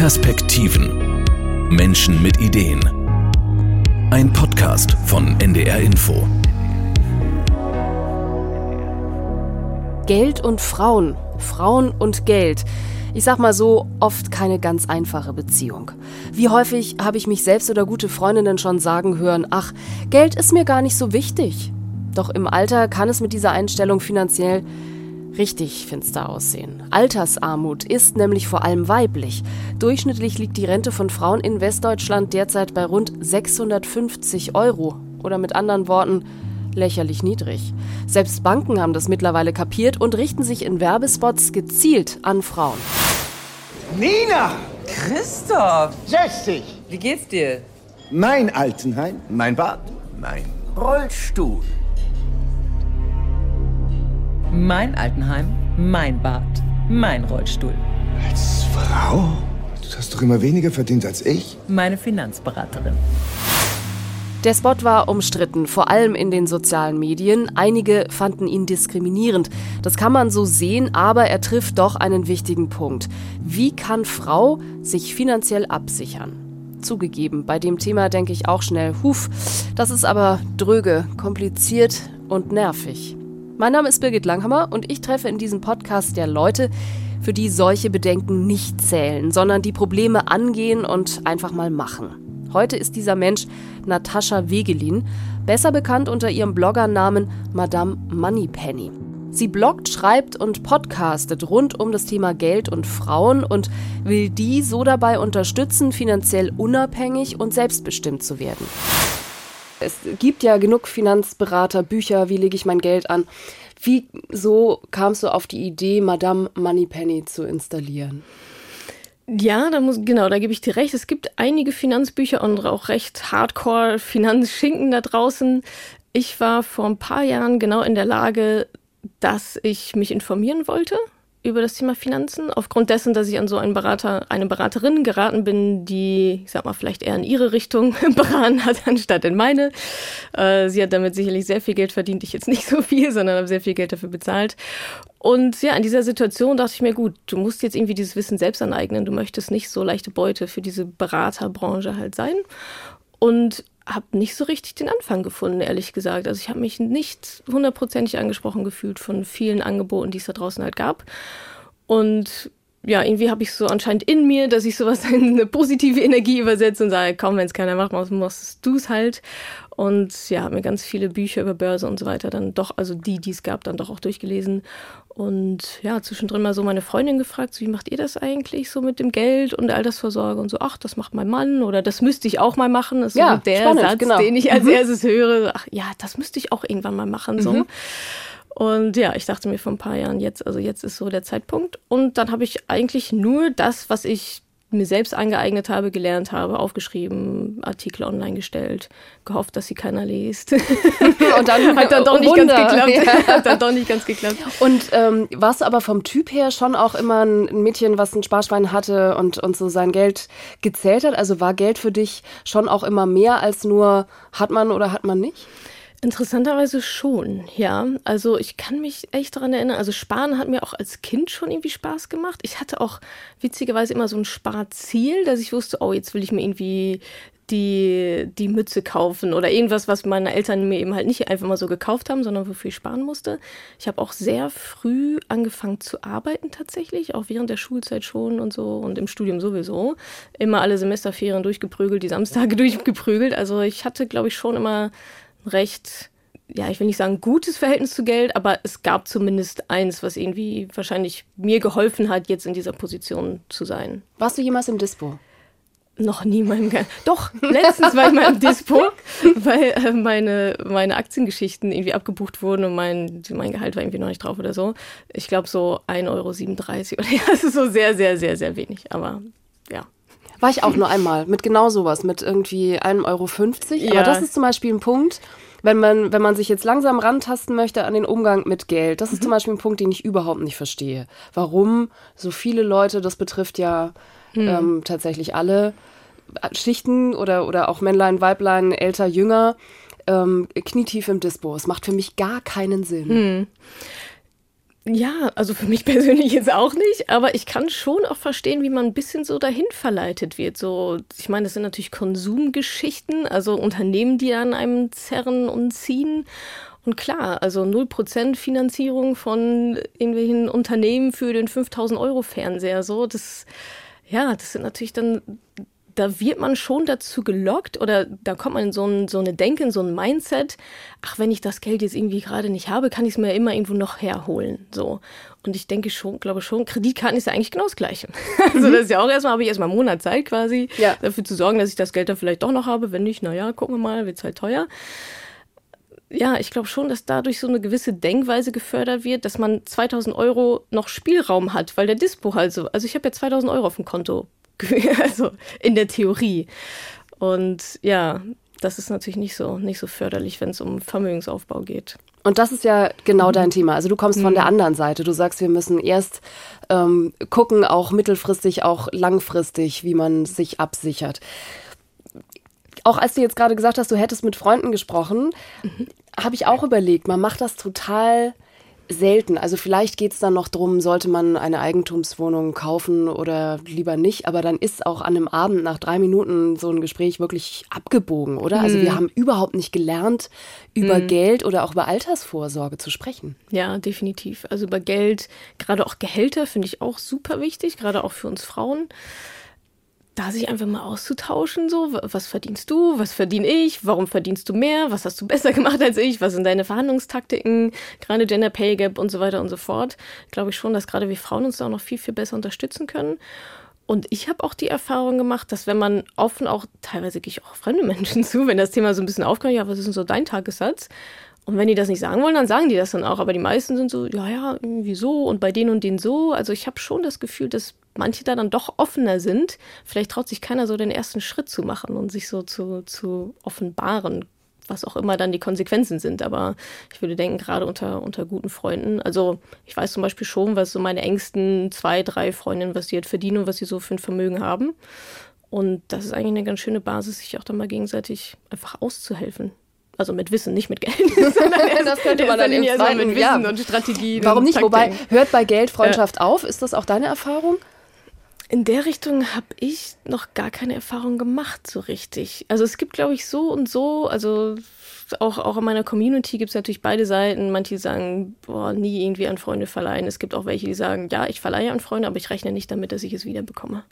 Perspektiven. Menschen mit Ideen. Ein Podcast von NDR Info. Geld und Frauen. Frauen und Geld. Ich sag mal so, oft keine ganz einfache Beziehung. Wie häufig habe ich mich selbst oder gute Freundinnen schon sagen hören, ach, Geld ist mir gar nicht so wichtig. Doch im Alter kann es mit dieser Einstellung finanziell richtig finster aussehen. Altersarmut ist nämlich vor allem weiblich. Durchschnittlich liegt die Rente von Frauen in Westdeutschland derzeit bei rund 650 Euro. Oder mit anderen Worten, lächerlich niedrig. Selbst Banken haben das mittlerweile kapiert und richten sich in Werbespots gezielt an Frauen. Nina! Christoph! Setz dich! Wie geht's dir? Mein Altenheim, mein Bad, mein Rollstuhl. Mein Altenheim, mein Bad, mein Rollstuhl. Als Frau? Du hast doch immer weniger verdient als ich. Meine Finanzberaterin. Der Spot war umstritten, vor allem in den sozialen Medien. Einige fanden ihn diskriminierend. Das kann man so sehen, aber er trifft doch einen wichtigen Punkt. Wie kann Frau sich finanziell absichern? Zugegeben, bei dem Thema denke ich auch schnell, huf, das ist aber dröge, kompliziert und nervig. Mein Name ist Birgit Langhammer und ich treffe in diesem Podcast der Leute, für die solche Bedenken nicht zählen, sondern die Probleme angehen und einfach mal machen. Heute ist dieser Mensch Natascha Wegelin, besser bekannt unter ihrem Bloggernamen Madame Moneypenny. Sie bloggt, schreibt und podcastet rund um das Thema Geld und Frauen und will die so dabei unterstützen, finanziell unabhängig und selbstbestimmt zu werden. Es gibt ja genug Finanzberater, Bücher, wie lege ich mein Geld an. Wieso kamst du auf die Idee, Madame Moneypenny zu installieren? Ja, da muss, genau, da gebe ich dir recht. Es gibt einige Finanzbücher und auch recht Hardcore-Finanzschinken da draußen. Ich war vor ein paar Jahren genau in der Lage, dass ich mich informieren wollte über das Thema Finanzen, aufgrund dessen, dass ich an so einen Berater, eine Beraterin geraten bin, die, ich sag mal, vielleicht eher in ihre Richtung beraten hat, anstatt in meine. Äh, sie hat damit sicherlich sehr viel Geld verdient, ich jetzt nicht so viel, sondern habe sehr viel Geld dafür bezahlt. Und ja, in dieser Situation dachte ich mir, gut, du musst jetzt irgendwie dieses Wissen selbst aneignen, du möchtest nicht so leichte Beute für diese Beraterbranche halt sein. Und habe nicht so richtig den Anfang gefunden, ehrlich gesagt. Also ich habe mich nicht hundertprozentig angesprochen gefühlt von vielen Angeboten, die es da draußen halt gab. Und ja, irgendwie habe ich so anscheinend in mir, dass ich sowas in eine positive Energie übersetze und sage, komm, wenn es keiner macht, machst du es halt. Und ja, habe mir ganz viele Bücher über Börse und so weiter dann doch, also die, die es gab, dann doch auch durchgelesen. Und ja, zwischendrin mal so meine Freundin gefragt, so, wie macht ihr das eigentlich so mit dem Geld und der Altersvorsorge? Und so, ach, das macht mein Mann oder das müsste ich auch mal machen. Das ist ja, so der spannend, Satz, genau. den ich als Mhm. erstes höre. Ach ja, das müsste ich auch irgendwann mal machen. So. Mhm. Und ja, ich dachte mir vor ein paar Jahren, jetzt, also jetzt ist so der Zeitpunkt. Und dann habe ich eigentlich nur das, was ich mir selbst angeeignet habe, gelernt habe, aufgeschrieben, Artikel online gestellt, gehofft, dass sie keiner liest. Und dann Hat dann doch nicht Wunder. ganz geklappt. Ja. Hat dann doch nicht ganz geklappt. Und ähm, warst du aber vom Typ her schon auch immer ein Mädchen, was ein Sparschwein hatte und, und so sein Geld gezählt hat? Also war Geld für dich schon auch immer mehr als nur hat man oder hat man nicht? Interessanterweise schon, ja. Also ich kann mich echt daran erinnern. Also Sparen hat mir auch als Kind schon irgendwie Spaß gemacht. Ich hatte auch witzigerweise immer so ein Sparziel, dass ich wusste, oh, jetzt will ich mir irgendwie die, die Mütze kaufen oder irgendwas, was meine Eltern mir eben halt nicht einfach mal so gekauft haben, sondern wofür ich sparen musste. Ich habe auch sehr früh angefangen zu arbeiten tatsächlich, auch während der Schulzeit schon und so und im Studium sowieso. Immer alle Semesterferien durchgeprügelt, die Samstage durchgeprügelt. Also ich hatte, glaube ich, schon immer recht, ja, ich will nicht sagen gutes Verhältnis zu Geld, aber es gab zumindest eins, was irgendwie wahrscheinlich mir geholfen hat, jetzt in dieser Position zu sein. Warst du jemals im Dispo? Noch nie in meinem Ge Doch, letztens war ich mal im Dispo, weil äh, meine, meine Aktiengeschichten irgendwie abgebucht wurden und mein, mein Gehalt war irgendwie noch nicht drauf oder so. Ich glaube so 1,37 Euro oder ja, das ist so sehr, sehr, sehr, sehr wenig. Aber ja. War ich auch nur einmal mit genau sowas, mit irgendwie 1,50 Euro. Aber Ja. das ist zum Beispiel ein Punkt, wenn man, wenn man sich jetzt langsam rantasten möchte an den Umgang mit Geld. Das ist zum Beispiel ein Punkt, den ich überhaupt nicht verstehe. Warum so viele Leute, das betrifft ja ähm, tatsächlich alle Schichten oder, oder auch Männlein, Weiblein, älter, jünger, ähm, knietief im Dispo. Es macht für mich gar keinen Sinn. Ja, also für mich persönlich jetzt auch nicht, aber ich kann schon auch verstehen, wie man ein bisschen so dahin verleitet wird. So, ich meine, das sind natürlich Konsumgeschichten, also Unternehmen, die an einem zerren und ziehen. Und klar, also 0% Finanzierung von irgendwelchen Unternehmen für den 5000 Euro Fernseher, so, das, ja, das sind natürlich dann da wird man schon dazu gelockt oder da kommt man in so, ein, so eine Denke, in so ein Mindset, ach, wenn ich das Geld jetzt irgendwie gerade nicht habe, kann ich es mir immer irgendwo noch herholen. So. Und ich denke schon, glaube schon, Kreditkarten ist ja eigentlich genau das Gleiche. Also mhm. das ist ja auch erstmal, habe ich erstmal einen Monat Zeit quasi, ja. dafür zu sorgen, dass ich das Geld dann vielleicht doch noch habe. Wenn nicht, naja, gucken wir mal, wird es halt teuer ja, ich glaube schon, dass dadurch so eine gewisse Denkweise gefördert wird, dass man 2000 Euro noch Spielraum hat, weil der Dispo halt so, also ich habe ja 2000 Euro auf dem Konto also in der Theorie. Und ja, das ist natürlich nicht so, nicht so förderlich, wenn es um Vermögensaufbau geht. Und das ist ja genau mhm. dein Thema. Also du kommst von der mhm. anderen Seite. Du sagst, wir müssen erst ähm, gucken, auch mittelfristig, auch langfristig, wie man sich absichert. Auch als du jetzt gerade gesagt hast, du hättest mit Freunden gesprochen, mhm. habe ich auch überlegt, man macht das total selten. Also vielleicht geht es dann noch drum, sollte man eine Eigentumswohnung kaufen oder lieber nicht. Aber dann ist auch an einem Abend nach drei Minuten so ein Gespräch wirklich abgebogen, oder? Also wir mhm. haben überhaupt nicht gelernt, über mhm. Geld oder auch über Altersvorsorge zu sprechen. Ja, definitiv. Also über Geld, gerade auch Gehälter finde ich auch super wichtig, gerade auch für uns Frauen da sich einfach mal auszutauschen, so, was verdienst du, was verdiene ich, warum verdienst du mehr, was hast du besser gemacht als ich, was sind deine Verhandlungstaktiken, gerade Gender Pay Gap und so weiter und so fort, glaube ich schon, dass gerade wir Frauen uns da auch noch viel, viel besser unterstützen können. Und ich habe auch die Erfahrung gemacht, dass wenn man offen auch, teilweise gehe ich auch fremde Menschen zu, wenn das Thema so ein bisschen aufkommt, ja, was ist denn so dein Tagessatz? Und wenn die das nicht sagen wollen, dann sagen die das dann auch. Aber die meisten sind so, ja, ja, irgendwie so und bei denen und denen so. Also ich habe schon das Gefühl, dass manche da dann doch offener sind. Vielleicht traut sich keiner so den ersten Schritt zu machen und sich so zu, zu offenbaren, was auch immer dann die Konsequenzen sind. Aber ich würde denken, gerade unter, unter guten Freunden, also ich weiß zum Beispiel schon, was so meine engsten zwei, drei Freundinnen, was sie jetzt verdienen und was sie so für ein Vermögen haben. Und das ist eigentlich eine ganz schöne Basis, sich auch dann mal gegenseitig einfach auszuhelfen. Also mit Wissen, nicht mit Geld. das könnte man dann im zweiten, mit Wissen ja. und Strategien. Warum nicht? Wobei, hört bei Geld Freundschaft ja. auf? Ist das auch deine Erfahrung? In der Richtung habe ich noch gar keine Erfahrung gemacht, so richtig. Also es gibt, glaube ich, so und so, also auch, auch in meiner Community gibt es natürlich beide Seiten. Manche sagen, boah, nie irgendwie an Freunde verleihen. Es gibt auch welche, die sagen, ja, ich verleihe an Freunde, aber ich rechne nicht damit, dass ich es wieder bekomme.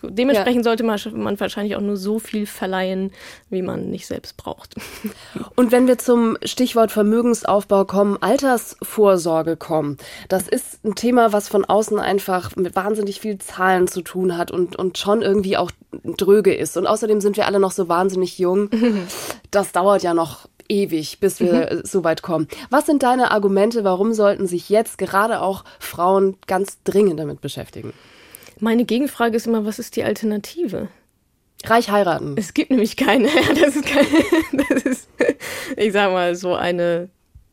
So, dementsprechend ja. sollte man, man wahrscheinlich auch nur so viel verleihen, wie man nicht selbst braucht. Und wenn wir zum Stichwort Vermögensaufbau kommen, Altersvorsorge kommen, das ist ein Thema, was von außen einfach mit wahnsinnig viel Zahlen zu tun hat und, und schon irgendwie auch dröge ist. Und außerdem sind wir alle noch so wahnsinnig jung. Das dauert ja noch ewig, bis wir mhm. so weit kommen. Was sind deine Argumente, warum sollten sich jetzt gerade auch Frauen ganz dringend damit beschäftigen? Meine Gegenfrage ist immer, was ist die Alternative? Reich heiraten. Es gibt nämlich keine. Das ist, keine, das ist ich sag mal, so eine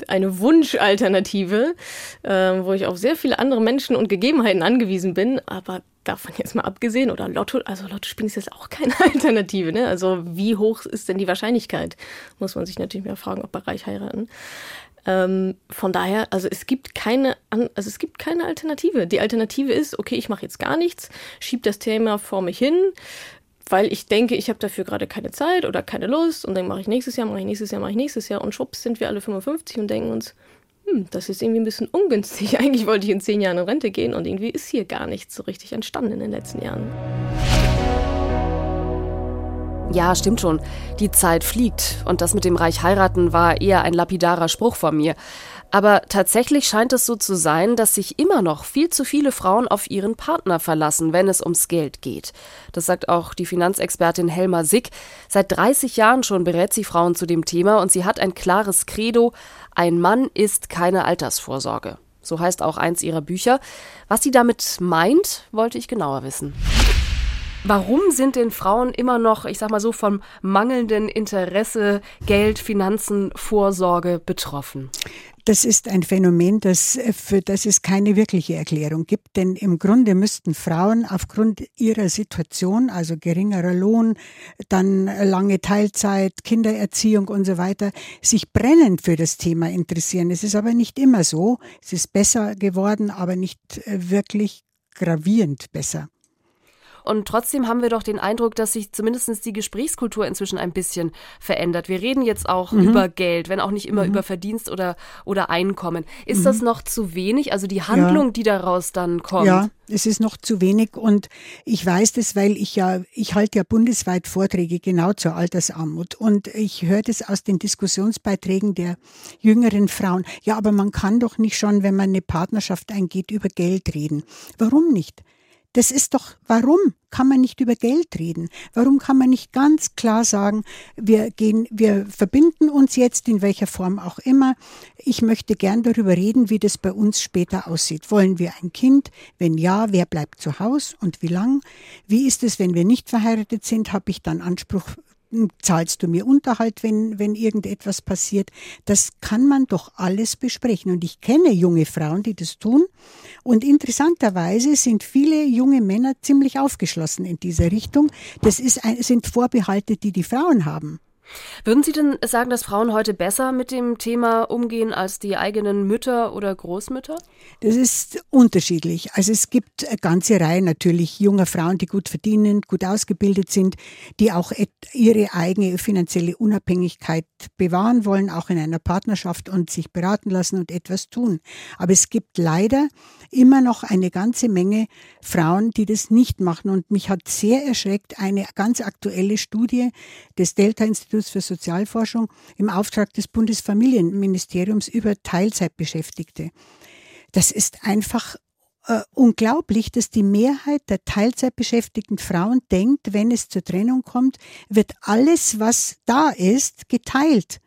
eine Wunschalternative, äh, wo ich auf sehr viele andere Menschen und Gegebenheiten angewiesen bin. Aber davon jetzt mal abgesehen, oder Lotto, also Lotto spielen ist jetzt auch keine Alternative, ne? Also wie hoch ist denn die Wahrscheinlichkeit? Muss man sich natürlich mehr fragen, ob bei reich heiraten. Ähm, von daher, also es gibt keine, also es gibt keine Alternative. Die Alternative ist, okay, ich mache jetzt gar nichts, schieb das Thema vor mich hin, weil ich denke, ich habe dafür gerade keine Zeit oder keine Lust und dann mache ich nächstes Jahr, mache ich nächstes Jahr, mache ich nächstes Jahr und schwupps sind wir alle 55 und denken uns, hm, das ist irgendwie ein bisschen ungünstig. Eigentlich wollte ich in zehn Jahren in Rente gehen und irgendwie ist hier gar nichts so richtig entstanden in den letzten Jahren. Ja, stimmt schon. Die Zeit fliegt. Und das mit dem Reich heiraten war eher ein lapidarer Spruch von mir. Aber tatsächlich scheint es so zu sein, dass sich immer noch viel zu viele Frauen auf ihren Partner verlassen, wenn es ums Geld geht. Das sagt auch die Finanzexpertin Helma Sick. Seit 30 Jahren schon berät sie Frauen zu dem Thema und sie hat ein klares Credo. Ein Mann ist keine Altersvorsorge. So heißt auch eins ihrer Bücher. Was sie damit meint, wollte ich genauer wissen. Warum sind denn Frauen immer noch, ich sag mal so, vom mangelnden Interesse, Geld, Finanzen, Vorsorge betroffen? Das ist ein Phänomen, das, äh, für das es keine wirkliche Erklärung gibt. Denn im Grunde müssten Frauen aufgrund ihrer Situation, also geringerer Lohn, dann lange Teilzeit, Kindererziehung und so weiter, sich brennend für das Thema interessieren. Es ist aber nicht immer so. Es ist besser geworden, aber nicht äh, wirklich gravierend besser. Und trotzdem haben wir doch den Eindruck, dass sich zumindest die Gesprächskultur inzwischen ein bisschen verändert. Wir reden jetzt auch mhm. über Geld, wenn auch nicht immer mhm. über Verdienst oder, oder Einkommen. Ist mhm. das noch zu wenig? Also die Handlung, ja. die daraus dann kommt? Ja, es ist noch zu wenig und ich weiß das, weil ich ja, ich halte ja bundesweit Vorträge genau zur Altersarmut und ich höre das aus den Diskussionsbeiträgen der jüngeren Frauen. Ja, aber man kann doch nicht schon, wenn man eine Partnerschaft eingeht, über Geld reden. Warum nicht? Das ist doch, warum kann man nicht über Geld reden? Warum kann man nicht ganz klar sagen, wir gehen, wir verbinden uns jetzt in welcher Form auch immer. Ich möchte gern darüber reden, wie das bei uns später aussieht. Wollen wir ein Kind? Wenn ja, wer bleibt zu Hause und wie lang? Wie ist es, wenn wir nicht verheiratet sind? Habe ich dann Anspruch zahlst du mir Unterhalt, wenn, wenn irgendetwas passiert. Das kann man doch alles besprechen. Und ich kenne junge Frauen, die das tun. Und interessanterweise sind viele junge Männer ziemlich aufgeschlossen in dieser Richtung. Das ist sind Vorbehalte, die die Frauen haben. Würden Sie denn sagen, dass Frauen heute besser mit dem Thema umgehen als die eigenen Mütter oder Großmütter? Das ist unterschiedlich. Also es gibt eine ganze Reihe natürlich junger Frauen, die gut verdienen, gut ausgebildet sind, die auch ihre eigene finanzielle Unabhängigkeit bewahren wollen, auch in einer Partnerschaft und sich beraten lassen und etwas tun. Aber es gibt leider immer noch eine ganze Menge Frauen, die das nicht machen. Und mich hat sehr erschreckt eine ganz aktuelle Studie des Delta-Instituts für Sozialforschung im Auftrag des Bundesfamilienministeriums über Teilzeitbeschäftigte. Das ist einfach äh, unglaublich, dass die Mehrheit der Teilzeitbeschäftigten Frauen denkt, wenn es zur Trennung kommt, wird alles, was da ist, geteilt.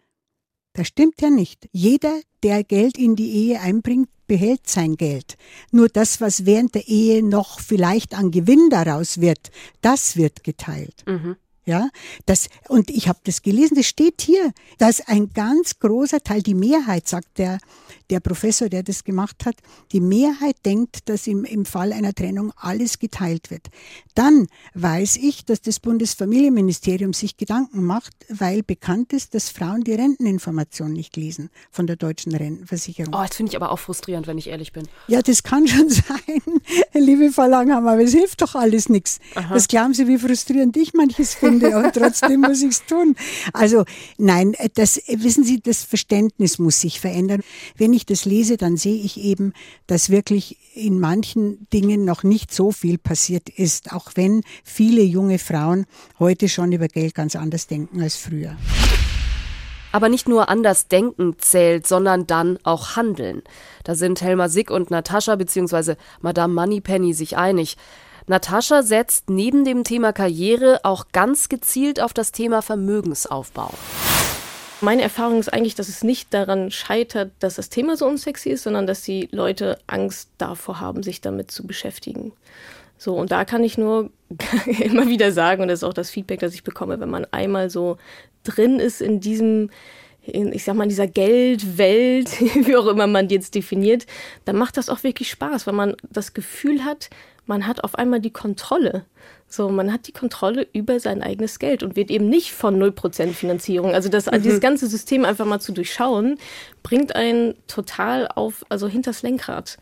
Das stimmt ja nicht. Jeder, der Geld in die Ehe einbringt, behält sein Geld. Nur das, was während der Ehe noch vielleicht an Gewinn daraus wird, das wird geteilt. Mhm. Ja, das, und ich habe das gelesen, das steht hier, dass ein ganz großer Teil, die Mehrheit, sagt der, der Professor, der das gemacht hat, die Mehrheit denkt, dass im, im Fall einer Trennung alles geteilt wird. Dann weiß ich, dass das Bundesfamilienministerium sich Gedanken macht, weil bekannt ist, dass Frauen die Renteninformation nicht lesen von der deutschen Rentenversicherung. Oh, das finde ich aber auch frustrierend, wenn ich ehrlich bin. Ja, das kann schon sein, liebe Frau Langhammer, aber es hilft doch alles nichts. Was glauben Sie, wie frustrierend ich manches finde und trotzdem muss ich es tun. Also nein, das, wissen Sie, das Verständnis muss sich verändern. Wenn ich ich das lese, dann sehe ich eben, dass wirklich in manchen Dingen noch nicht so viel passiert ist, auch wenn viele junge Frauen heute schon über Geld ganz anders denken als früher. Aber nicht nur anders denken zählt, sondern dann auch handeln. Da sind Helma Sick und Natascha bzw. Madame Moneypenny sich einig. Natascha setzt neben dem Thema Karriere auch ganz gezielt auf das Thema Vermögensaufbau. Meine Erfahrung ist eigentlich, dass es nicht daran scheitert, dass das Thema so unsexy ist, sondern dass die Leute Angst davor haben, sich damit zu beschäftigen. So, und da kann ich nur immer wieder sagen, und das ist auch das Feedback, das ich bekomme, wenn man einmal so drin ist in diesem, in, ich sag mal, in dieser Geldwelt, wie auch immer man die jetzt definiert, dann macht das auch wirklich Spaß, weil man das Gefühl hat, man hat auf einmal die Kontrolle. So, man hat die Kontrolle über sein eigenes Geld und wird eben nicht von 0% Finanzierung. Also das, mhm. dieses ganze System einfach mal zu durchschauen, bringt einen total auf, also hinters Lenkrad.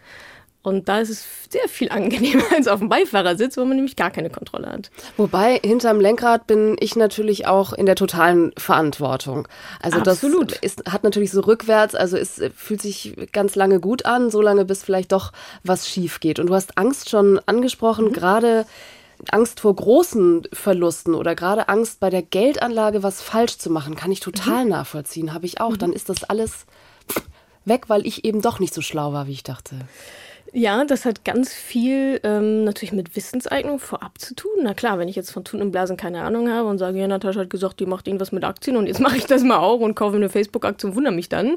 Und da ist es sehr viel angenehmer als auf dem Beifahrersitz, wo man nämlich gar keine Kontrolle hat. Wobei, hinterm Lenkrad bin ich natürlich auch in der totalen Verantwortung. Also Absolut. das ist, hat natürlich so rückwärts, also es fühlt sich ganz lange gut an, so lange bis vielleicht doch was schief geht. Und du hast Angst schon angesprochen, mhm. gerade Angst vor großen Verlusten oder gerade Angst bei der Geldanlage was falsch zu machen, kann ich total mhm. nachvollziehen, habe ich auch. Mhm. Dann ist das alles weg, weil ich eben doch nicht so schlau war, wie ich dachte. Ja, das hat ganz viel ähm, natürlich mit Wissenseignung vorab zu tun. Na klar, wenn ich jetzt von Tun und Blasen keine Ahnung habe und sage, ja, Natascha hat gesagt, die macht irgendwas mit Aktien und jetzt mache ich das mal auch und kaufe eine Facebook-Aktie und wundere mich dann.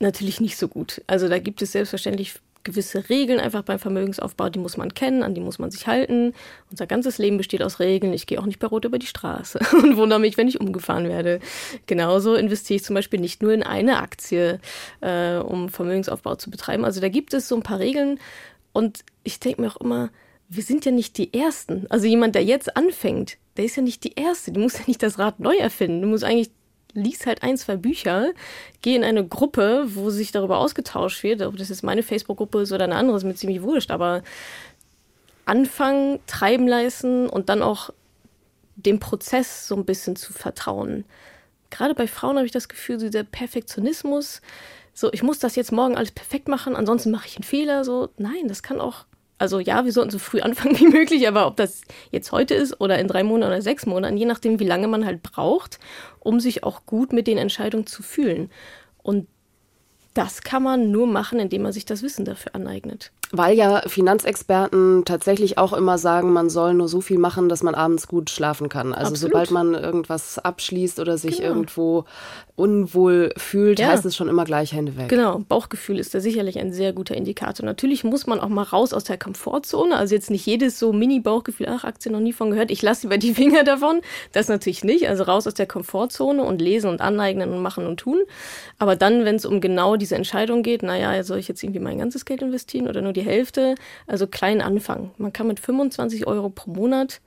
Natürlich nicht so gut. Also da gibt es selbstverständlich gewisse Regeln einfach beim Vermögensaufbau, die muss man kennen, an die muss man sich halten. Unser ganzes Leben besteht aus Regeln. Ich gehe auch nicht bei Rot über die Straße und wundere mich, wenn ich umgefahren werde. Genauso investiere ich zum Beispiel nicht nur in eine Aktie, äh, um Vermögensaufbau zu betreiben. Also da gibt es so ein paar Regeln und ich denke mir auch immer, wir sind ja nicht die Ersten. Also jemand, der jetzt anfängt, der ist ja nicht die Erste. Du musst ja nicht das Rad neu erfinden. Du musst eigentlich lies halt ein, zwei Bücher, geh in eine Gruppe, wo sich darüber ausgetauscht wird, ob das jetzt meine Facebook-Gruppe ist oder eine andere, ist mir ziemlich wurscht, aber anfangen, treiben lassen und dann auch dem Prozess so ein bisschen zu vertrauen. Gerade bei Frauen habe ich das Gefühl, so der Perfektionismus, so ich muss das jetzt morgen alles perfekt machen, ansonsten mache ich einen Fehler, so nein, das kann auch also ja, wir sollten so früh anfangen wie möglich, aber ob das jetzt heute ist oder in drei Monaten oder sechs Monaten, je nachdem, wie lange man halt braucht, um sich auch gut mit den Entscheidungen zu fühlen. Und das kann man nur machen, indem man sich das Wissen dafür aneignet. Weil ja Finanzexperten tatsächlich auch immer sagen, man soll nur so viel machen, dass man abends gut schlafen kann. Also Absolut. sobald man irgendwas abschließt oder sich genau. irgendwo unwohl fühlt, ja. heißt es schon immer gleich Hände weg. Genau, Bauchgefühl ist da sicherlich ein sehr guter Indikator. Natürlich muss man auch mal raus aus der Komfortzone. Also jetzt nicht jedes so Mini-Bauchgefühl, ach, Aktien noch nie von gehört, ich lasse über die Finger davon. Das natürlich nicht. Also raus aus der Komfortzone und lesen und aneignen und machen und tun. Aber dann, wenn es um genau diese Entscheidung geht, naja, soll ich jetzt irgendwie mein ganzes Geld investieren oder nur die Hälfte? Also klein anfangen. Man kann mit 25 Euro pro Monat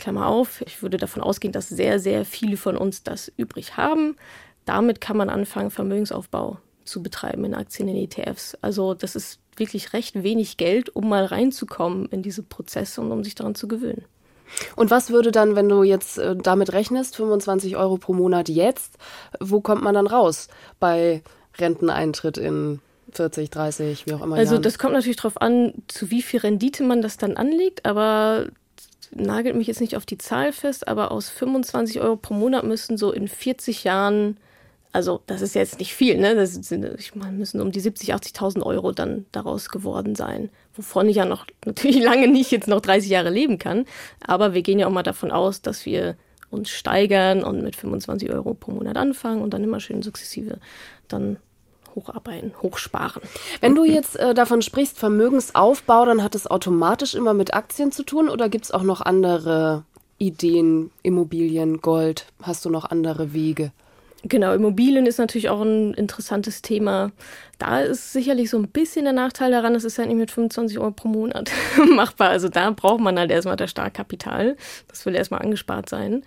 Klammer auf, ich würde davon ausgehen, dass sehr, sehr viele von uns das übrig haben. Damit kann man anfangen, Vermögensaufbau zu betreiben in Aktien, in ETFs. Also das ist wirklich recht wenig Geld, um mal reinzukommen in diese Prozesse und um sich daran zu gewöhnen. Und was würde dann, wenn du jetzt äh, damit rechnest, 25 Euro pro Monat jetzt, wo kommt man dann raus bei Renteneintritt in 40, 30, wie auch immer? Also Jahren? das kommt natürlich darauf an, zu wie viel Rendite man das dann anlegt, aber nagelt mich jetzt nicht auf die Zahl fest, aber aus 25 Euro pro Monat müssen so in 40 Jahren, also das ist jetzt nicht viel, ne? Das sind, ich meine, müssen um die 70, 80.000 Euro dann daraus geworden sein, wovon ich ja noch natürlich lange nicht jetzt noch 30 Jahre leben kann. Aber wir gehen ja auch mal davon aus, dass wir uns steigern und mit 25 Euro pro Monat anfangen und dann immer schön sukzessive dann hocharbeiten, hochsparen. Wenn du jetzt äh, davon sprichst, Vermögensaufbau, dann hat es automatisch immer mit Aktien zu tun oder gibt es auch noch andere Ideen, Immobilien, Gold? Hast du noch andere Wege? Genau, Immobilien ist natürlich auch ein interessantes Thema. Da ist sicherlich so ein bisschen der Nachteil daran, das ist ja nicht mit 25 Euro pro Monat machbar. Also da braucht man halt erstmal das Startkapital. Das will erstmal angespart sein.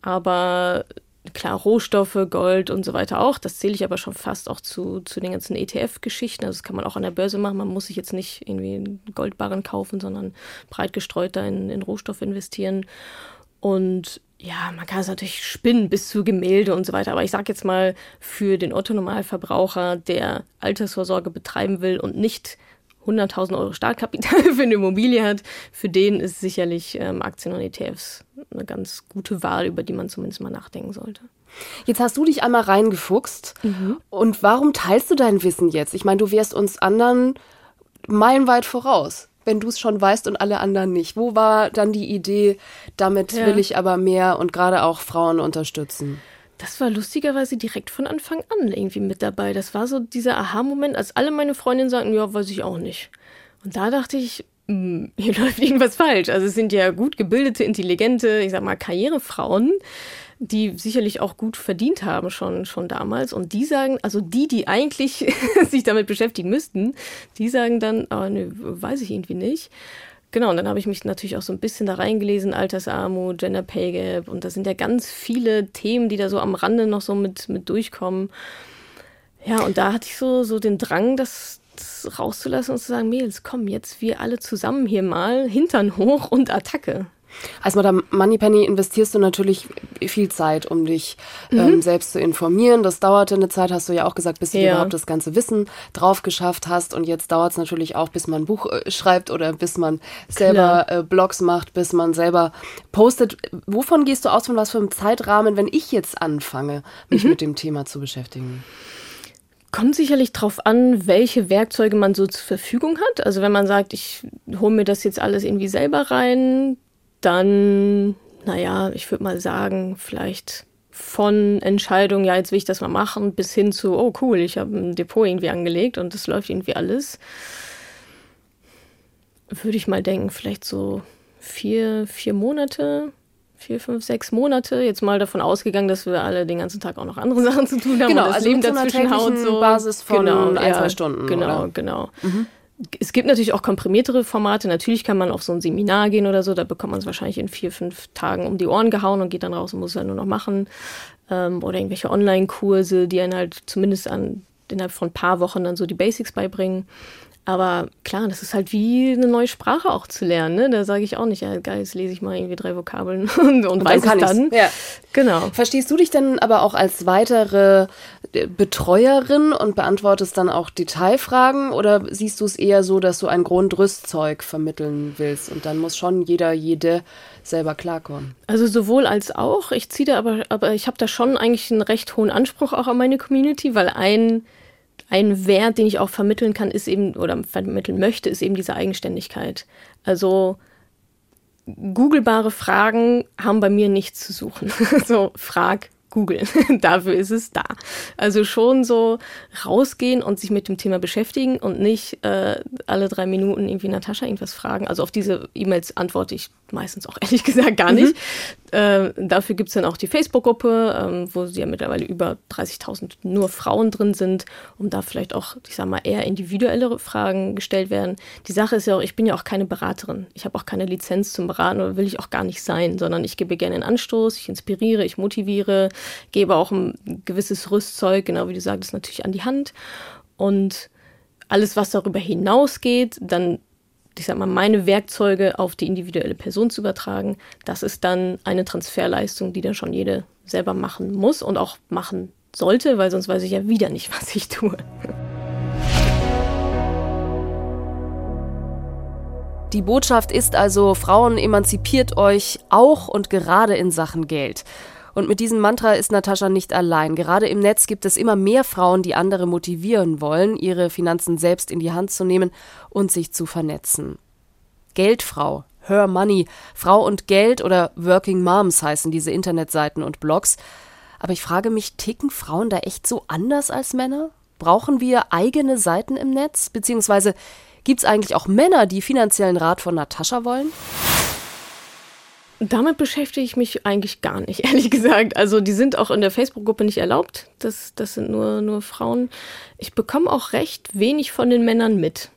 Aber klar, Rohstoffe, Gold und so weiter auch. Das zähle ich aber schon fast auch zu, zu den ganzen ETF-Geschichten. Also das kann man auch an der Börse machen. Man muss sich jetzt nicht irgendwie einen Goldbarren kaufen, sondern breit gestreut da in, in Rohstoffe investieren. Und ja, man kann es natürlich spinnen bis zu Gemälde und so weiter. Aber ich sage jetzt mal, für den Otto-Normalverbraucher, der Altersvorsorge betreiben will und nicht 100.000 Euro Startkapital für eine Immobilie hat, für den ist sicherlich ähm, Aktien und ETFs eine ganz gute Wahl, über die man zumindest mal nachdenken sollte. Jetzt hast du dich einmal reingefuchst. Mhm. Und warum teilst du dein Wissen jetzt? Ich meine, du wärst uns anderen meilenweit voraus, wenn du es schon weißt und alle anderen nicht. Wo war dann die Idee, damit ja. will ich aber mehr und gerade auch Frauen unterstützen? Das war lustigerweise direkt von Anfang an irgendwie mit dabei. Das war so dieser Aha-Moment, als alle meine Freundinnen sagten, ja, weiß ich auch nicht. Und da dachte ich, hm, hier läuft irgendwas falsch. Also es sind ja gut gebildete, intelligente, ich sag mal, Karrierefrauen, die sicherlich auch gut verdient haben schon, schon damals. Und die sagen, also die, die eigentlich sich damit beschäftigen müssten, die sagen dann, oh, ne, weiß ich irgendwie nicht. Genau, und dann habe ich mich natürlich auch so ein bisschen da reingelesen, Altersarmut, Gender Pay Gap und da sind ja ganz viele Themen, die da so am Rande noch so mit, mit durchkommen. Ja, und da hatte ich so, so den Drang, das, das rauszulassen und zu sagen, Mädels, komm, jetzt wir alle zusammen hier mal, Hintern hoch und Attacke. Als Madame Moneypenny investierst du natürlich viel Zeit, um dich mhm. ähm, selbst zu informieren. Das dauerte eine Zeit, hast du ja auch gesagt, bis du ja. überhaupt das ganze Wissen drauf geschafft hast. Und jetzt dauert es natürlich auch, bis man ein Buch äh, schreibt oder bis man selber äh, Blogs macht, bis man selber postet. Wovon gehst du aus, von was für einem Zeitrahmen, wenn ich jetzt anfange, mich mhm. mit dem Thema zu beschäftigen? Kommt sicherlich darauf an, welche Werkzeuge man so zur Verfügung hat. Also wenn man sagt, ich hole mir das jetzt alles irgendwie selber rein, dann, naja, ich würde mal sagen, vielleicht von Entscheidung, ja, jetzt will ich das mal machen, bis hin zu, oh cool, ich habe ein Depot irgendwie angelegt und das läuft irgendwie alles. Würde ich mal denken, vielleicht so vier, vier Monate, vier, fünf, sechs Monate. Jetzt mal davon ausgegangen, dass wir alle den ganzen Tag auch noch andere Sachen zu tun haben. Genau, und das also Leben dazwischen haut so. Basis von genau, ein, zwei Stunden, Genau, oder? genau. Es gibt natürlich auch komprimiertere Formate. Natürlich kann man auf so ein Seminar gehen oder so. Da bekommt man es wahrscheinlich in vier, fünf Tagen um die Ohren gehauen und geht dann raus und muss es dann nur noch machen. Ähm, oder irgendwelche Online-Kurse, die einen halt zumindest an, innerhalb von ein paar Wochen dann so die Basics beibringen. Aber klar, das ist halt wie eine neue Sprache auch zu lernen. Ne? Da sage ich auch nicht, ja geil, jetzt lese ich mal irgendwie drei Vokabeln und, und, weiß kann es dann. Ja. Genau. Verstehst du dich denn aber auch als weitere äh, Betreuerin und beantwortest dann auch Detailfragen oder siehst du es eher so, dass du ein Grundrüstzeug vermitteln willst und dann muss schon jeder, jede selber klarkommen? Also sowohl als auch. Ich ziehe da aber, aber ich habe da schon eigentlich einen recht hohen Anspruch auch an meine Community, weil ein, ein Wert, den ich auch vermitteln kann, ist eben, oder vermitteln möchte, ist eben diese Eigenständigkeit. Also googelbare Fragen haben bei mir nichts zu suchen. so, frag Google. Dafür ist es da. Also schon so rausgehen und sich mit dem Thema beschäftigen und nicht äh, alle drei Minuten irgendwie Natascha irgendwas fragen. Also auf diese E-Mails antworte ich meistens auch ehrlich gesagt gar nicht. Äh, dafür gibt's dann auch die Facebook-Gruppe, ähm, wo ja mittlerweile über 30.000 nur Frauen drin sind, um da vielleicht auch, ich sag mal, eher individuellere Fragen gestellt werden. Die Sache ist ja auch, ich bin ja auch keine Beraterin. Ich habe auch keine Lizenz zum Beraten oder will ich auch gar nicht sein, sondern ich gebe gerne einen Anstoß, ich inspiriere, ich motiviere, gebe auch ein gewisses Rüstzeug, genau wie du sagtest, natürlich an die Hand. Und alles, was darüber hinausgeht, dann ich sag mal, meine Werkzeuge auf die individuelle Person zu übertragen, das ist dann eine Transferleistung, die dann schon jede selber machen muss und auch machen sollte, weil sonst weiß ich ja wieder nicht, was ich tue. Die Botschaft ist also, Frauen emanzipiert euch auch und gerade in Sachen Geld. Und mit diesem Mantra ist Natascha nicht allein. Gerade im Netz gibt es immer mehr Frauen, die andere motivieren wollen, ihre Finanzen selbst in die Hand zu nehmen und sich zu vernetzen. Geldfrau, Her Money, Frau und Geld oder Working Moms heißen diese Internetseiten und Blogs. Aber ich frage mich, ticken Frauen da echt so anders als Männer? Brauchen wir eigene Seiten im Netz? Beziehungsweise gibt es eigentlich auch Männer, die finanziellen Rat von Natascha wollen? Damit beschäftige ich mich eigentlich gar nicht, ehrlich gesagt. Also die sind auch in der Facebook-Gruppe nicht erlaubt. Das, das sind nur, nur Frauen. Ich bekomme auch recht wenig von den Männern mit.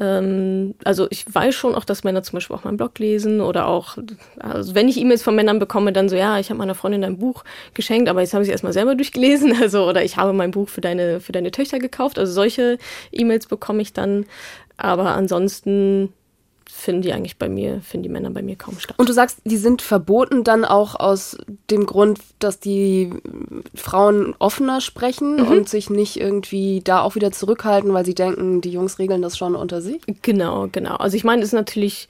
Ähm, also ich weiß schon auch, dass Männer zum Beispiel auch meinen Blog lesen oder auch, also wenn ich E-Mails von Männern bekomme, dann so, ja, ich habe meiner Freundin ein Buch geschenkt, aber jetzt habe ich es erstmal selber durchgelesen. Also, oder ich habe mein Buch für deine, für deine Töchter gekauft. Also solche E-Mails bekomme ich dann. Aber ansonsten finden die eigentlich bei mir, finden die Männer bei mir kaum statt. Und du sagst, die sind verboten dann auch aus dem Grund, dass die Frauen offener sprechen Mhm. und sich nicht irgendwie da auch wieder zurückhalten, weil sie denken, die Jungs regeln das schon unter sich? Genau, genau. Also ich meine, es ist natürlich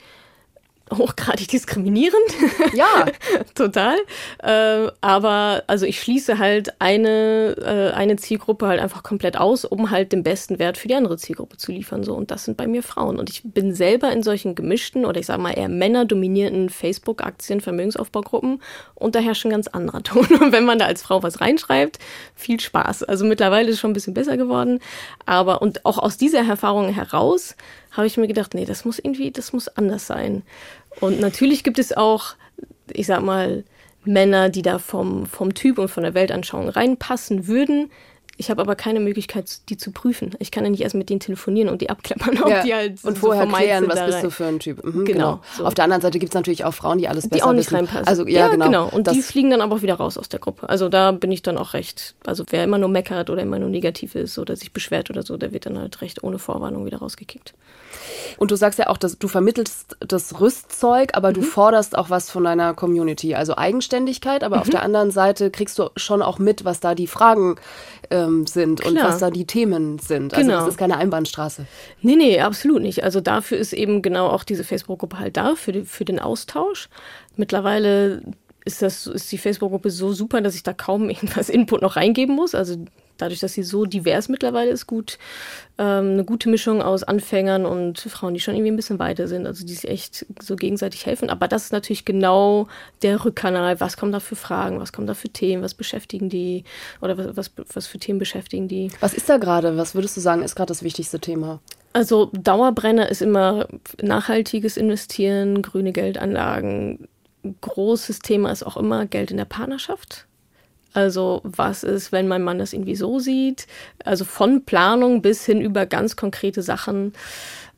hochgradig diskriminierend. Ja. Total. Äh, aber also ich schließe halt eine, äh, eine Zielgruppe halt einfach komplett aus, um halt den besten Wert für die andere Zielgruppe zu liefern. So. Und das sind bei mir Frauen. Und ich bin selber in solchen gemischten oder ich sage mal eher männerdominierten Facebook-Aktien, Vermögensaufbaugruppen und da herrscht ein ganz anderer Ton. Und wenn man da als Frau was reinschreibt, viel Spaß. Also mittlerweile ist es schon ein bisschen besser geworden. Aber und auch aus dieser Erfahrung heraus habe ich mir gedacht, nee, das muss irgendwie, das muss anders sein. Und natürlich gibt es auch, ich sag mal, Männer, die da vom, vom Typ und von der Weltanschauung reinpassen würden. Ich habe aber keine Möglichkeit, die zu prüfen. Ich kann ja nicht erst mit denen telefonieren und die abklappern, ob Ja. die halt und so vorher vermeint klären, was bist du für ein Typ. Mhm, Genau, genau. so. Auf der anderen Seite gibt es natürlich auch Frauen, die alles die besser auch nicht wissen. reinpassen. Also ja, genau. Und das, die fliegen dann aber auch wieder raus aus der Gruppe. Also da bin ich dann auch recht, also wer immer nur meckert oder immer nur negativ ist oder sich beschwert oder so, der wird dann halt recht ohne Vorwarnung wieder rausgekickt. Und du sagst ja auch, dass du vermittelst das Rüstzeug, aber Mhm. du forderst auch was von deiner Community. Also Eigenständigkeit, aber Mhm. auf der anderen Seite kriegst du schon auch mit, was da die Fragen ähm, sind und Klar. was da die Themen sind. Also Genau. das ist keine Einbahnstraße. Nee, nee, absolut nicht. Also dafür ist eben genau auch diese Facebook-Gruppe halt da, für, die, für den Austausch. Mittlerweile ist, das, ist die Facebook-Gruppe so super, dass ich da kaum irgendwas Input noch reingeben muss. Also dadurch, dass sie so divers mittlerweile ist, gut ähm, eine gute Mischung aus Anfängern und Frauen, die schon irgendwie ein bisschen weiter sind, also die sich echt so gegenseitig helfen. Aber das ist natürlich genau der Rückkanal. Was kommen da für Fragen? Was kommen da für Themen? Was beschäftigen die? Oder was, was, was für Themen beschäftigen die? Was ist da gerade? Was würdest du sagen, ist gerade das wichtigste Thema? Also Dauerbrenner ist immer nachhaltiges Investieren, grüne Geldanlagen. Großes Thema ist auch immer Geld in der Partnerschaft. Also was ist, wenn mein Mann das irgendwie so sieht? Also von Planung bis hin über ganz konkrete Sachen.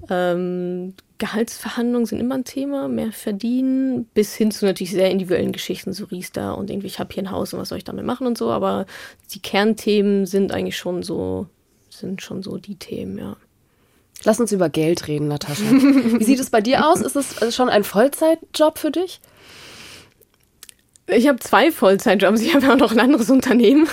Ähm, Gehaltsverhandlungen sind immer ein Thema, mehr verdienen, bis hin zu natürlich sehr individuellen Geschichten, so Riester und irgendwie, ich habe hier ein Haus und was soll ich damit machen und so, aber die Kernthemen sind eigentlich schon so, sind schon so die Themen, ja. Lass uns über Geld reden, Natascha. Wie sieht es bei dir aus? Ist es schon ein Vollzeitjob für dich? Ich habe zwei Vollzeitjobs. Ich habe auch noch ein anderes Unternehmen.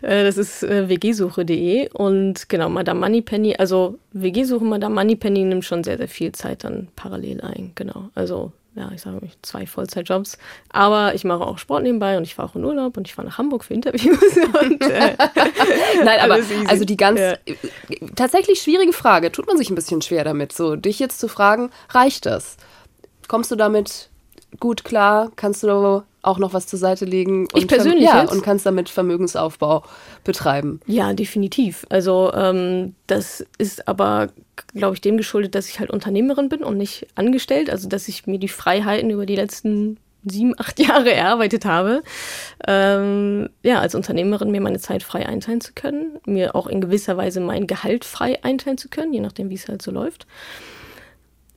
Äh, das ist äh, wgsuche.de und genau, Madame Moneypenny. Also WG-Suche Madame Moneypenny nimmt schon sehr, sehr viel Zeit dann parallel ein. Genau. Also ja, ich sage zwei Vollzeitjobs. Aber ich mache auch Sport nebenbei und ich fahre auch in Urlaub und ich fahre nach Hamburg für Interviews. Und, äh, Nein, aber also die ganz ja. tatsächlich schwierige Frage. Tut man sich ein bisschen schwer damit, so dich jetzt zu fragen, reicht das? Kommst du damit gut klar? Kannst du auch noch was zur Seite legen. Und ich persönlich ja, und kannst damit Vermögensaufbau betreiben. Ja, definitiv. Also ähm, das ist aber, glaube ich, dem geschuldet, dass ich halt Unternehmerin bin und nicht angestellt. Also dass ich mir die Freiheiten über die letzten sieben, acht Jahre erarbeitet habe, ähm, ja, als Unternehmerin mir meine Zeit frei einteilen zu können, mir auch in gewisser Weise mein Gehalt frei einteilen zu können, je nachdem, wie es halt so läuft.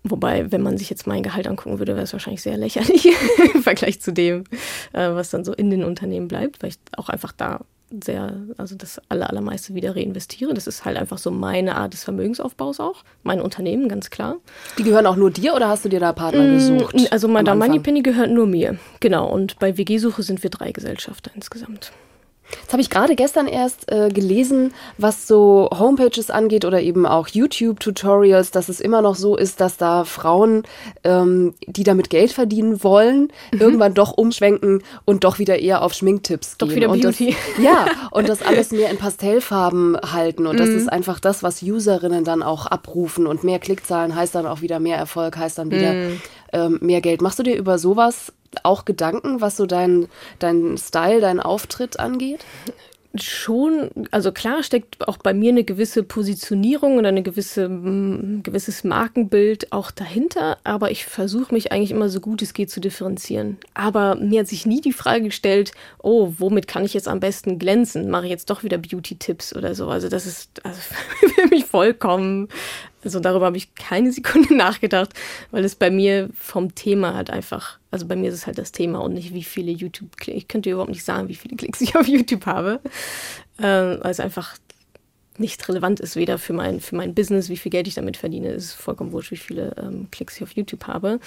Wobei, wenn man sich jetzt mein Gehalt angucken würde, wäre es wahrscheinlich sehr lächerlich im Vergleich zu dem, äh, was dann so in den Unternehmen bleibt, weil ich auch einfach da sehr, also das aller, allermeiste wieder reinvestiere. Das ist halt einfach so meine Art des Vermögensaufbaus auch. Mein Unternehmen, ganz klar. Die gehören auch nur dir oder hast du dir da Partner mm, gesucht? Also Madame Moneypenny gehört nur mir. Genau. Und bei WG-Suche sind wir drei Gesellschafter insgesamt. Jetzt habe ich gerade gestern erst äh, gelesen, was so Homepages angeht oder eben auch YouTube-Tutorials, dass es immer noch so ist, dass da Frauen, ähm, die damit Geld verdienen wollen, mhm. irgendwann doch umschwenken und doch wieder eher auf Schminktipps doch gehen. Wieder und Beauty. Das, ja, und das alles mehr in Pastellfarben halten. Und mhm. das ist einfach das, was Userinnen dann auch abrufen. Und mehr Klickzahlen heißt dann auch wieder mehr Erfolg, heißt dann wieder mhm. Ähm, mehr Geld. Machst du dir über sowas auch Gedanken, was so dein, dein Style, dein Auftritt angeht? Schon, also klar steckt auch bei mir eine gewisse Positionierung oder ein gewisse, mm, gewisses Markenbild auch dahinter, aber ich versuche mich eigentlich immer so gut es geht zu differenzieren. Aber mir hat sich nie die Frage gestellt, oh, womit kann ich jetzt am besten glänzen? Mache ich jetzt doch wieder Beauty-Tipps oder so? Also das ist also für mich vollkommen also darüber habe ich keine Sekunde nachgedacht, weil es bei mir vom Thema halt einfach, also bei mir ist es halt das Thema und nicht wie viele YouTube-Klicks. Ich könnte überhaupt nicht sagen, wie viele Klicks ich auf YouTube habe, äh, weil es einfach nicht relevant ist, weder für mein, für mein Business, wie viel Geld ich damit verdiene, ist vollkommen wurscht, wie viele ähm, Klicks ich auf YouTube habe,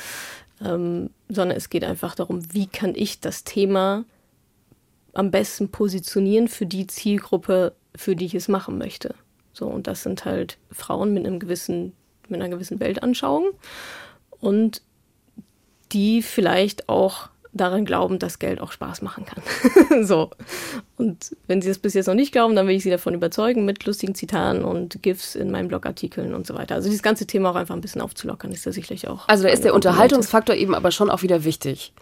ähm, sondern es geht einfach darum, wie kann ich das Thema am besten positionieren für die Zielgruppe, für die ich es machen möchte. So, und das sind halt Frauen mit einem gewissen, mit einer gewissen Weltanschauung und die vielleicht auch daran glauben, dass Geld auch Spaß machen kann. so. Und wenn sie das bis jetzt noch nicht glauben, dann will ich sie davon überzeugen mit lustigen Zitaten und GIFs in meinen Blogartikeln und so weiter. Also dieses ganze Thema auch einfach ein bisschen aufzulockern, ist da sicherlich auch. Also da ist der Unterhaltungsfaktor eben aber schon auch wieder wichtig.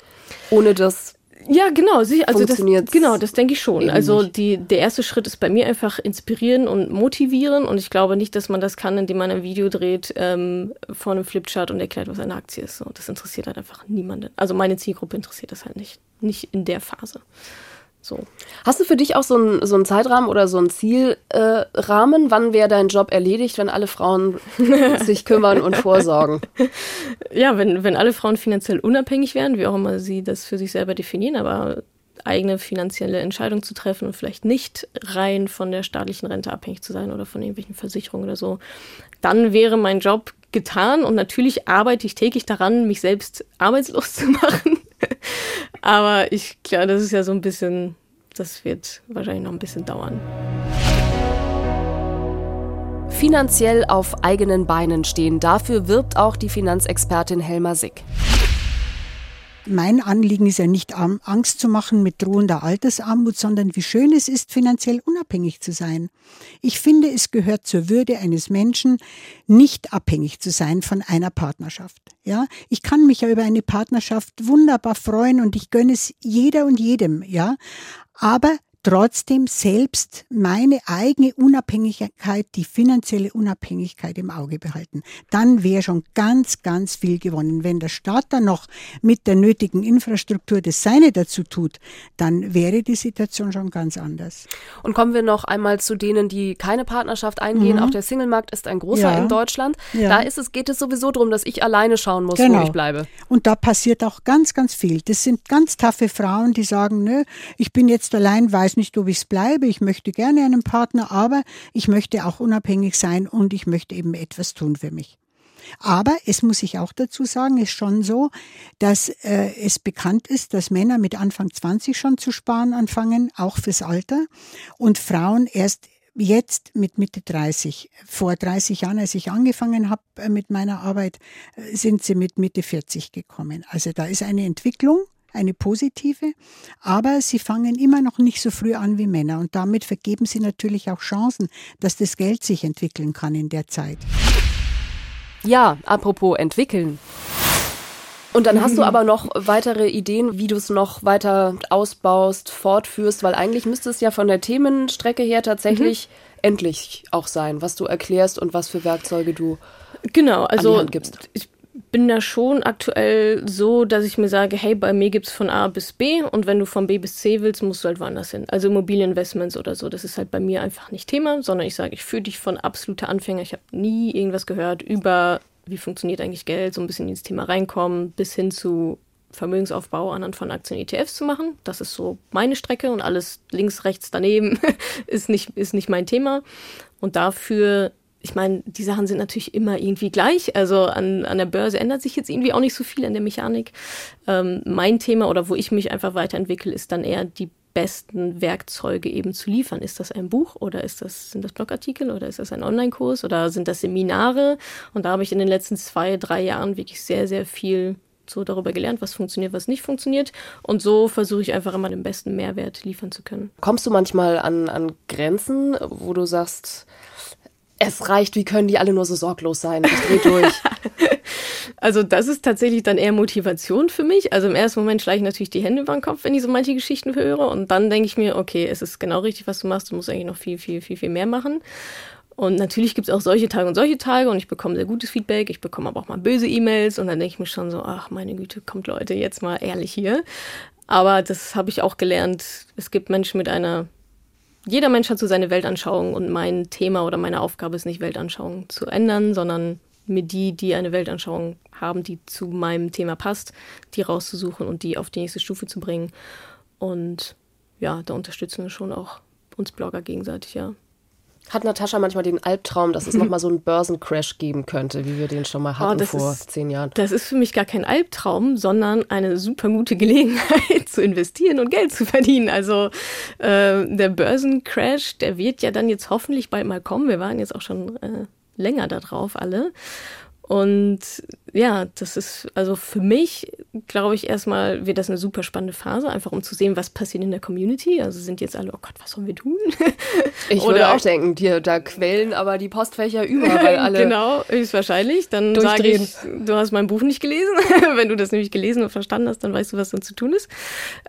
Ohne das ja, genau. Also das, genau, das denke ich schon. Also die, der erste Schritt ist bei mir einfach inspirieren und motivieren. Und ich glaube nicht, dass man das kann, indem man ein Video dreht ähm, vor einem Flipchart und erklärt, was eine Aktie ist. So, das interessiert halt einfach niemanden. Also meine Zielgruppe interessiert das halt nicht. Nicht in der Phase. So. Hast du für dich auch so einen so Zeitrahmen oder so einen Zielrahmen? Äh, Wann wäre dein Job erledigt, wenn alle Frauen sich kümmern und vorsorgen? Ja, wenn, wenn alle Frauen finanziell unabhängig wären, wie auch immer sie das für sich selber definieren, aber eigene finanzielle Entscheidung zu treffen und vielleicht nicht rein von der staatlichen Rente abhängig zu sein oder von irgendwelchen Versicherungen oder so, dann wäre mein Job getan und natürlich arbeite ich täglich daran, mich selbst arbeitslos zu machen. Aber ich, klar, das ist ja so ein bisschen, das wird wahrscheinlich noch ein bisschen dauern. Finanziell auf eigenen Beinen stehen, dafür wirbt auch die Finanzexpertin Helma Sick. Mein Anliegen ist ja nicht Angst zu machen mit drohender Altersarmut, sondern wie schön es ist, finanziell unabhängig zu sein. Ich finde, es gehört zur Würde eines Menschen, nicht abhängig zu sein von einer Partnerschaft. Ja, ich kann mich ja über eine Partnerschaft wunderbar freuen und ich gönne es jeder und jedem, ja. Aber trotzdem selbst meine eigene Unabhängigkeit, die finanzielle Unabhängigkeit im Auge behalten. Dann wäre schon ganz, ganz viel gewonnen. Wenn der Staat dann noch mit der nötigen Infrastruktur das Seine dazu tut, dann wäre die Situation schon ganz anders. Und kommen wir noch einmal zu denen, die keine Partnerschaft eingehen. Mhm. Auch der Singlemarkt ist ein großer ja. in Deutschland. Ja. Da ist es, geht es sowieso darum, dass ich alleine schauen muss, genau. wo ich bleibe. Und da passiert auch ganz, ganz viel. Das sind ganz taffe Frauen, die sagen, nö, ich bin jetzt allein, weiß weiß nicht, ob ich es bleibe. Ich möchte gerne einen Partner, aber ich möchte auch unabhängig sein und ich möchte eben etwas tun für mich. Aber es muss ich auch dazu sagen, ist schon so, dass äh, es bekannt ist, dass Männer mit Anfang 20 schon zu sparen anfangen, auch fürs Alter, und Frauen erst jetzt mit Mitte 30. Vor 30 Jahren, als ich angefangen habe äh, mit meiner Arbeit, äh, sind sie mit Mitte 40 gekommen. Also da ist eine Entwicklung eine positive, aber sie fangen immer noch nicht so früh an wie Männer und damit vergeben sie natürlich auch Chancen, dass das Geld sich entwickeln kann in der Zeit. Ja, apropos entwickeln. Und dann hast du aber noch weitere Ideen, wie du es noch weiter ausbaust, fortführst, weil eigentlich müsste es ja von der Themenstrecke her tatsächlich mhm. endlich auch sein, was du erklärst und was für Werkzeuge du genau, also an die Hand gibst. Ich bin da schon aktuell so, dass ich mir sage, hey, bei mir gibt es von A bis B und wenn du von B bis C willst, musst du halt woanders hin. Also Immobilieninvestments oder so, das ist halt bei mir einfach nicht Thema, sondern ich sage, ich führe dich von absoluter Anfänger. Ich habe nie irgendwas gehört über, wie funktioniert eigentlich Geld, so ein bisschen ins Thema reinkommen, bis hin zu Vermögensaufbau anhand von Aktien ETFs zu machen. Das ist so meine Strecke und alles links, rechts daneben ist nicht, ist nicht mein Thema. Und dafür ich meine, die Sachen sind natürlich immer irgendwie gleich. Also an, an der Börse ändert sich jetzt irgendwie auch nicht so viel an der Mechanik. Ähm, mein Thema oder wo ich mich einfach weiterentwickle, ist dann eher die besten Werkzeuge eben zu liefern. Ist das ein Buch oder ist das, sind das Blogartikel oder ist das ein Online-Kurs oder sind das Seminare? Und da habe ich in den letzten zwei, drei Jahren wirklich sehr, sehr viel so darüber gelernt, was funktioniert, was nicht funktioniert. Und so versuche ich einfach immer den besten Mehrwert liefern zu können. Kommst du manchmal an, an Grenzen, wo du sagst, es reicht, wie können die alle nur so sorglos sein? Ich drehe durch. also das ist tatsächlich dann eher Motivation für mich. Also im ersten Moment schlage ich natürlich die Hände über den Kopf, wenn ich so manche Geschichten höre. Und dann denke ich mir, okay, es ist genau richtig, was du machst. Du musst eigentlich noch viel, viel, viel, viel mehr machen. Und natürlich gibt es auch solche Tage und solche Tage und ich bekomme sehr gutes Feedback. Ich bekomme aber auch mal böse E-Mails und dann denke ich mir schon so, ach meine Güte, kommt Leute, jetzt mal ehrlich hier. Aber das habe ich auch gelernt. Es gibt Menschen mit einer jeder Mensch hat so seine Weltanschauung und mein Thema oder meine Aufgabe ist nicht, Weltanschauung zu ändern, sondern mir die, die eine Weltanschauung haben, die zu meinem Thema passt, die rauszusuchen und die auf die nächste Stufe zu bringen. Und ja, da unterstützen wir schon auch uns Blogger gegenseitig, ja. Hat Natascha manchmal den Albtraum, dass es nochmal so einen Börsencrash geben könnte, wie wir den schon mal hatten oh, vor ist, zehn Jahren? Das ist für mich gar kein Albtraum, sondern eine super gute Gelegenheit zu investieren und Geld zu verdienen. Also äh, der Börsencrash, der wird ja dann jetzt hoffentlich bald mal kommen. Wir waren jetzt auch schon äh, länger da drauf alle. Und ja, das ist also für mich, glaube ich, erstmal wird das eine super spannende Phase, einfach um zu sehen, was passiert in der Community. Also sind jetzt alle, oh Gott, was sollen wir tun? ich würde auch denken, dir, da quellen aber die Postfächer über, weil alle. genau, ist wahrscheinlich. Dann sage ich, du hast mein Buch nicht gelesen. Wenn du das nämlich gelesen und verstanden hast, dann weißt du, was dann zu tun ist.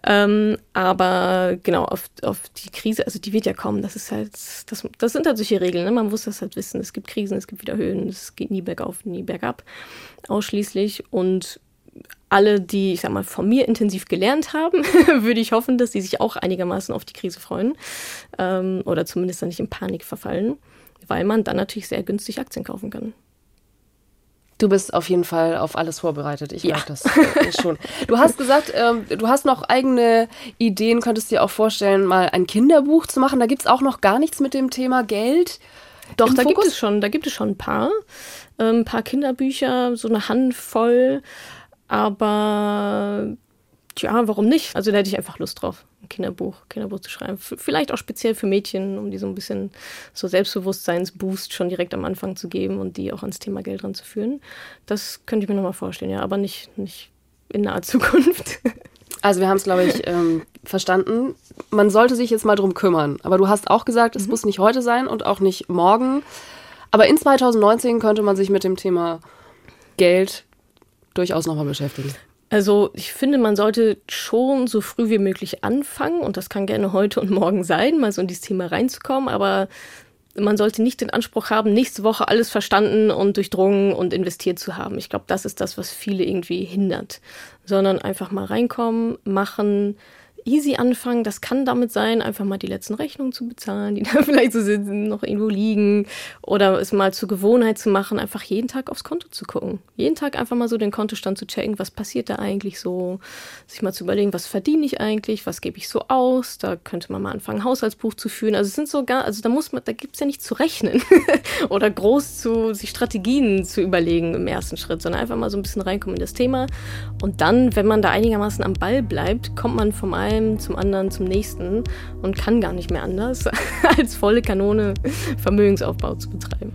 Ähm, aber genau, auf, auf die Krise, also die wird ja kommen. Das ist halt, das, das sind halt solche Regeln. Ne? Man muss das halt wissen. Es gibt Krisen, es gibt wieder Höhen, es geht nie bergauf, nie bergab ausschließlich. Und alle, die, ich sag mal, von mir intensiv gelernt haben, würde ich hoffen, dass sie sich auch einigermaßen auf die Krise freuen. Ähm, oder zumindest dann nicht in Panik verfallen, weil man dann natürlich sehr günstig Aktien kaufen kann. Du bist auf jeden Fall auf alles vorbereitet. Ich ja. merke das schon. Du hast gesagt, ähm, du hast noch eigene Ideen, könntest dir auch vorstellen, mal ein Kinderbuch zu machen. Da gibt es auch noch gar nichts mit dem Thema Geld. Doch, da Fokus? gibt es schon, da gibt es schon ein paar ein ähm, paar Kinderbücher, so eine Handvoll. Aber ja, warum nicht? Also da hätte ich einfach Lust drauf, ein Kinderbuch, Kinderbuch zu schreiben. F vielleicht auch speziell für Mädchen, um die so ein bisschen so Selbstbewusstseinsboost schon direkt am Anfang zu geben und die auch ans Thema Geld ranzuführen. Das könnte ich mir nochmal vorstellen, ja, aber nicht, nicht in naher Zukunft. Also wir haben es, glaube ich, ähm, verstanden. Man sollte sich jetzt mal drum kümmern. Aber du hast auch gesagt, es mhm. muss nicht heute sein und auch nicht morgen. Aber in 2019 könnte man sich mit dem Thema Geld durchaus nochmal beschäftigen. Also ich finde, man sollte schon so früh wie möglich anfangen und das kann gerne heute und morgen sein, mal so in dieses Thema reinzukommen, aber man sollte nicht den Anspruch haben, nächste Woche alles verstanden und durchdrungen und investiert zu haben. Ich glaube, das ist das, was viele irgendwie hindert. Sondern einfach mal reinkommen, machen, easy anfangen. Das kann damit sein, einfach mal die letzten Rechnungen zu bezahlen, die da vielleicht so sitzen, noch irgendwo liegen. Oder es mal zur Gewohnheit zu machen, einfach jeden Tag aufs Konto zu gucken. Jeden Tag einfach mal so den Kontostand zu checken, was passiert da eigentlich so. Sich mal zu überlegen, was verdiene ich eigentlich, was gebe ich so aus. Da könnte man mal anfangen, Haushaltsbuch zu führen. Also es sind so gar, also da muss man, da gibt's ja nicht zu rechnen. Oder groß zu, sich Strategien zu überlegen im ersten Schritt, sondern einfach mal so ein bisschen reinkommen in das Thema. Und dann, wenn man da einigermaßen am Ball bleibt, kommt man vom einen einem zum anderen zum nächsten und kann gar nicht mehr anders, als volle Kanone Vermögensaufbau zu betreiben.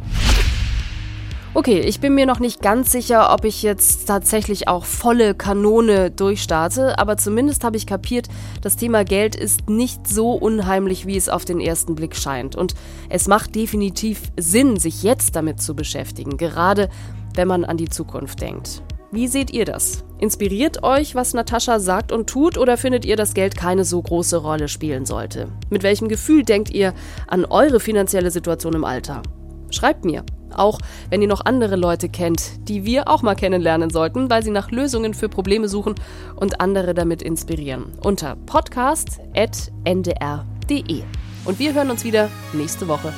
Okay, ich bin mir noch nicht ganz sicher, ob ich jetzt tatsächlich auch volle Kanone durchstarte, aber zumindest habe ich kapiert, das Thema Geld ist nicht so unheimlich, wie es auf den ersten Blick scheint. Und es macht definitiv Sinn, sich jetzt damit zu beschäftigen, gerade wenn man an die Zukunft denkt. Wie seht ihr das? Inspiriert euch, was Natascha sagt und tut, oder findet ihr, dass Geld keine so große Rolle spielen sollte? Mit welchem Gefühl denkt ihr an eure finanzielle Situation im Alter? Schreibt mir, auch wenn ihr noch andere Leute kennt, die wir auch mal kennenlernen sollten, weil sie nach Lösungen für Probleme suchen und andere damit inspirieren. Unter podcast.ndr.de. Und wir hören uns wieder nächste Woche.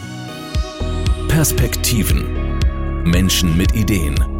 Perspektiven. Menschen mit Ideen.